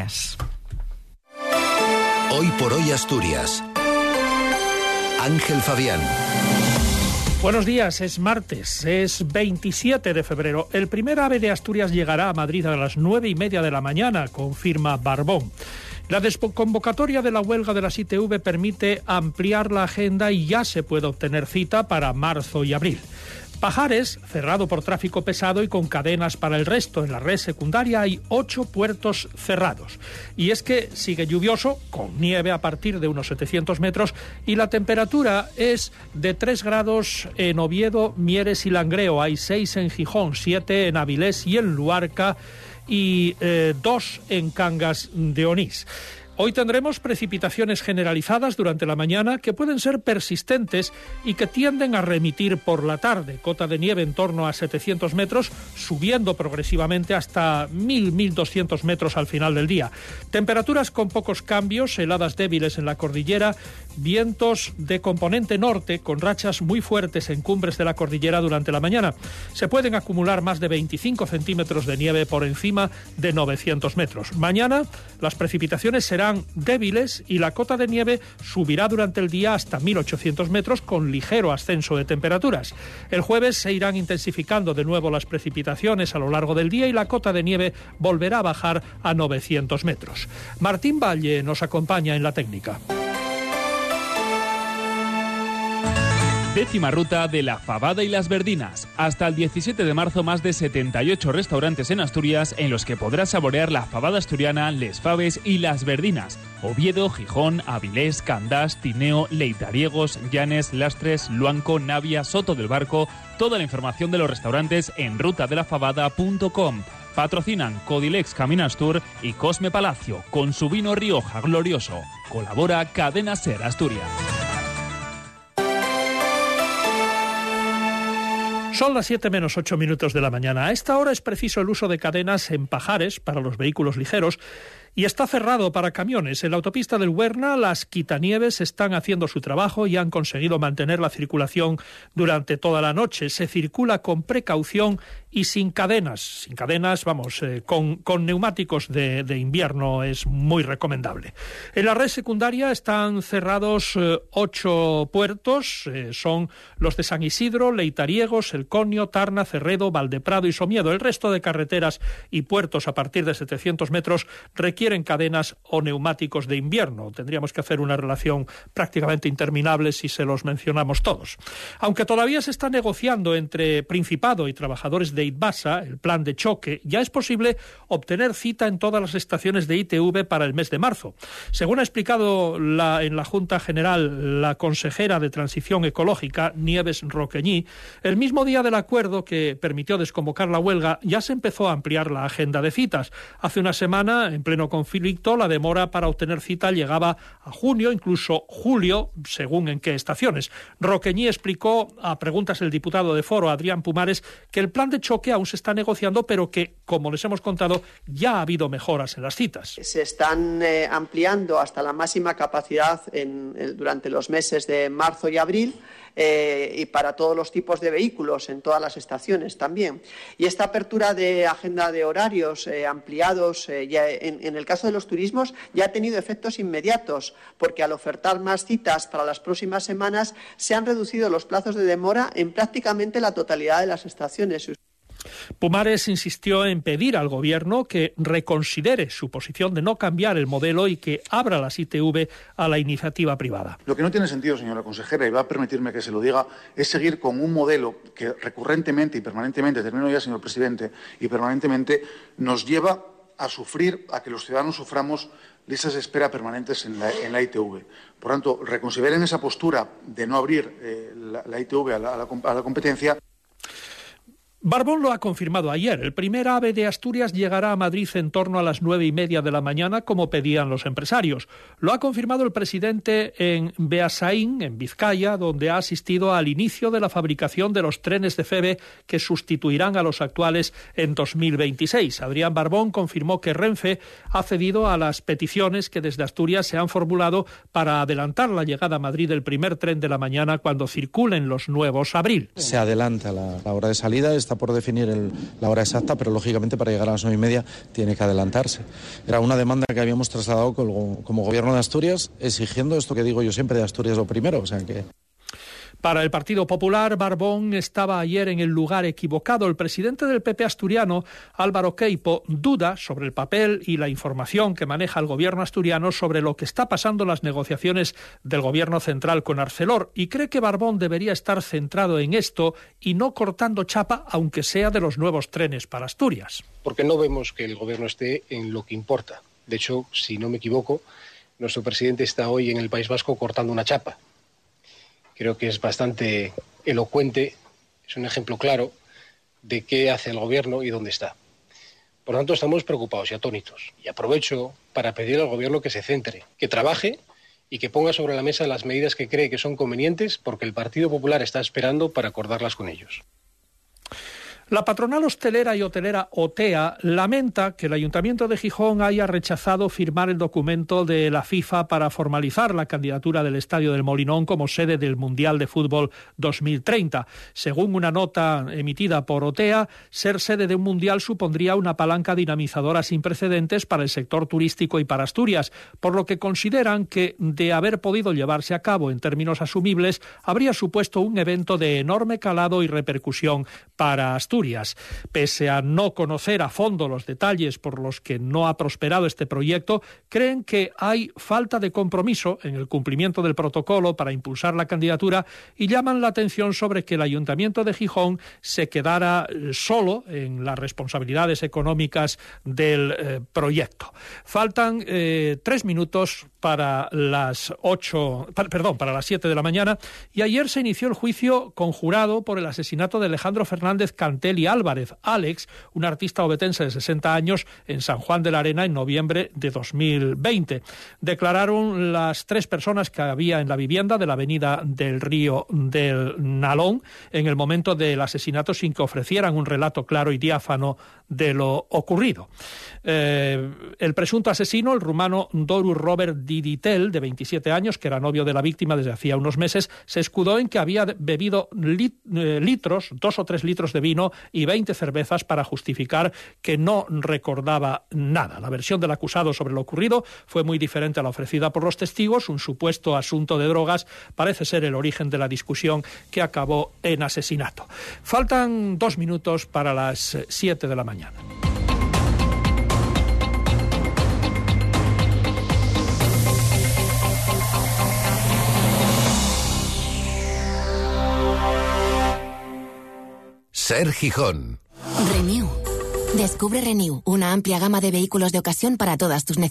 Asturias. Hoy por hoy Asturias. Ángel Fabián. Buenos días, es martes, es 27 de febrero. El primer ave de Asturias llegará a Madrid a las nueve y media de la mañana, confirma Barbón. La desconvocatoria de la huelga de las ITV permite ampliar la agenda y ya se puede obtener cita para marzo y abril. Pajares, cerrado por tráfico pesado y con cadenas para el resto. En la red secundaria hay ocho puertos cerrados. Y es que sigue lluvioso, con nieve a partir de unos 700 metros, y la temperatura es de 3 grados en Oviedo, Mieres y Langreo. Hay 6 en Gijón, 7 en Avilés y en Luarca, y 2 eh, en Cangas de Onís. Hoy tendremos precipitaciones generalizadas durante la mañana que pueden ser persistentes y que tienden a remitir por la tarde. Cota de nieve en torno a 700 metros, subiendo progresivamente hasta 1.000-1.200 metros al final del día. Temperaturas con pocos cambios, heladas débiles en la cordillera, vientos de componente norte con rachas muy fuertes en cumbres de la cordillera durante la mañana. Se pueden acumular más de 25 centímetros de nieve por encima de 900 metros. Mañana las precipitaciones serán débiles y la cota de nieve subirá durante el día hasta 1.800 metros con ligero ascenso de temperaturas. El jueves se irán intensificando de nuevo las precipitaciones a lo largo del día y la cota de nieve volverá a bajar a 900 metros. Martín Valle nos acompaña en la técnica. Décima ruta de la Fabada y las Verdinas. Hasta el 17 de marzo más de 78 restaurantes en Asturias en los que podrás saborear la fabada asturiana, les faves y las verdinas. Oviedo, Gijón, Avilés, Candás, Tineo, Leitariegos, Llanes, Lastres, Luanco, Navia, Soto del Barco. Toda la información de los restaurantes en rutadelafabada.com. Patrocinan Codilex Caminas Tour y Cosme Palacio con su vino Rioja Glorioso. Colabora Cadena Ser Asturias. Son las 7 menos 8 minutos de la mañana. A esta hora es preciso el uso de cadenas en pajares para los vehículos ligeros y está cerrado para camiones. En la autopista del Huerna, las quitanieves están haciendo su trabajo y han conseguido mantener la circulación durante toda la noche. Se circula con precaución y sin cadenas. Sin cadenas, vamos, eh, con, con, neumáticos de, de, invierno es muy recomendable. En la red secundaria están cerrados eh, ocho puertos. Eh, son los de San Isidro, Leitariegos, El Conio, Tarna, Cerredo, Valdeprado y Somiedo. El resto de carreteras y puertos a partir de 700 metros requieren quieren cadenas o neumáticos de invierno. Tendríamos que hacer una relación prácticamente interminable si se los mencionamos todos. Aunque todavía se está negociando entre Principado y trabajadores de ITBASA el plan de choque, ya es posible obtener cita en todas las estaciones de ITV para el mes de marzo. Según ha explicado la, en la Junta General la consejera de Transición Ecológica, Nieves Roqueñí, el mismo día del acuerdo que permitió desconvocar la huelga, ya se empezó a ampliar la agenda de citas. Hace una semana, en pleno conflicto, la demora para obtener cita llegaba a junio, incluso julio, según en qué estaciones. Roqueñí explicó a preguntas del diputado de Foro, Adrián Pumares, que el plan de choque aún se está negociando, pero que, como les hemos contado, ya ha habido mejoras en las citas. Se están eh, ampliando hasta la máxima capacidad en, durante los meses de marzo y abril. Eh, y para todos los tipos de vehículos en todas las estaciones también. Y esta apertura de agenda de horarios eh, ampliados ya en, el caso de los turismos ya ha tenido efectos inmediatos, porque al ofertar más citas para las próximas semanas se han reducido los plazos de demora en prácticamente la totalidad de las estaciones. Pumares insistió en pedir al Gobierno que reconsidere su posición de no cambiar el modelo y que abra las ITV a la iniciativa privada. Lo que no tiene sentido, señora consejera, y va a permitirme que se lo diga, es seguir con un modelo que recurrentemente y permanentemente, termino ya, señor presidente, y permanentemente nos lleva a sufrir, a que los ciudadanos suframos listas de espera permanentes en la, en la ITV. Por tanto, reconsideren esa postura de no abrir eh, la, ITV a la competencia. Barbón lo ha confirmado ayer. El primer ave de Asturias llegará a Madrid en torno a las nueve y media de la mañana, como pedían los empresarios. Lo ha confirmado el presidente en Beasaín, en Vizcaya, donde ha asistido al inicio de la fabricación de los trenes de FEBE que sustituirán a los actuales en 2026. Adrián Barbón confirmó que Renfe ha cedido a las peticiones que desde Asturias se han formulado para adelantar la llegada a Madrid del primer tren de la mañana cuando circulen los nuevos abril. Se adelanta la, hora de salida. Por definir la hora exacta, pero lógicamente para llegar a las nueve y media tiene que adelantarse. Era una demanda que habíamos trasladado como, como gobierno de Asturias, exigiendo esto que digo yo siempre de Asturias lo primero, o sea que para el Partido Popular, Barbón estaba ayer en el lugar equivocado. El presidente del PP asturiano, Álvaro Queipo, duda sobre el papel y la información que maneja el gobierno asturiano sobre lo que está pasando en las negociaciones del gobierno central con Arcelor y cree que Barbón debería estar centrado en esto y no cortando chapa, aunque sea de los nuevos trenes para Asturias. Porque no vemos que el gobierno esté en lo que importa. De hecho, si no me equivoco, nuestro presidente está hoy en el País Vasco cortando una chapa creo que es bastante elocuente, es un ejemplo claro de qué hace el Gobierno y dónde está. Por lo tanto, estamos preocupados y atónitos. Y aprovecho para pedir al Gobierno que se centre, que trabaje y que ponga sobre la mesa las medidas que cree que son convenientes porque el Partido Popular está esperando para acordarlas con ellos. La patronal hostelera y hotelera OTEA lamenta que el Ayuntamiento de Gijón haya rechazado firmar el documento de la FIFA para formalizar la candidatura del Estadio del Molinón como sede del Mundial de Fútbol 2030. Según una nota emitida por OTEA, ser sede de un Mundial supondría una palanca dinamizadora sin precedentes para el sector turístico y para Asturias, por lo que consideran que, de haber podido llevarse a cabo en términos asumibles, habría supuesto un evento de enorme calado y repercusión para Asturias. Pese a no conocer a fondo los detalles por los que no ha prosperado este proyecto, creen que hay falta de compromiso en el cumplimiento del protocolo para impulsar la candidatura y llaman la atención sobre que el Ayuntamiento de Gijón se quedara eh, solo en las responsabilidades económicas del eh, proyecto. Faltan eh, tres minutos para las ocho, perdón, para las siete de la mañana y ayer se inició el juicio conjurado por el asesinato de Alejandro Fernández Canté Teli Álvarez, Alex, un artista obetense de 60 años en San Juan de la Arena en noviembre de 2020. Declararon las tres personas que había en la vivienda de la avenida del Río del Nalón en el momento del asesinato sin que ofrecieran un relato claro y diáfano de lo ocurrido. Eh, el presunto asesino, el rumano Doru Robert Diditel, de 27 años, que era novio de la víctima desde hacía unos meses, se escudó en que había bebido eh, litros, dos o tres litros de vino y 20 cervezas para justificar que no recordaba nada. La versión del acusado sobre lo ocurrido fue muy diferente a la ofrecida por los testigos. Un supuesto asunto de drogas parece ser el origen de la discusión que acabó en asesinato. Faltan dos minutos para las siete de la mañana. Ser Gijón. Renew. Descubre Renew, una amplia gama de vehículos de ocasión para todas tus necesidades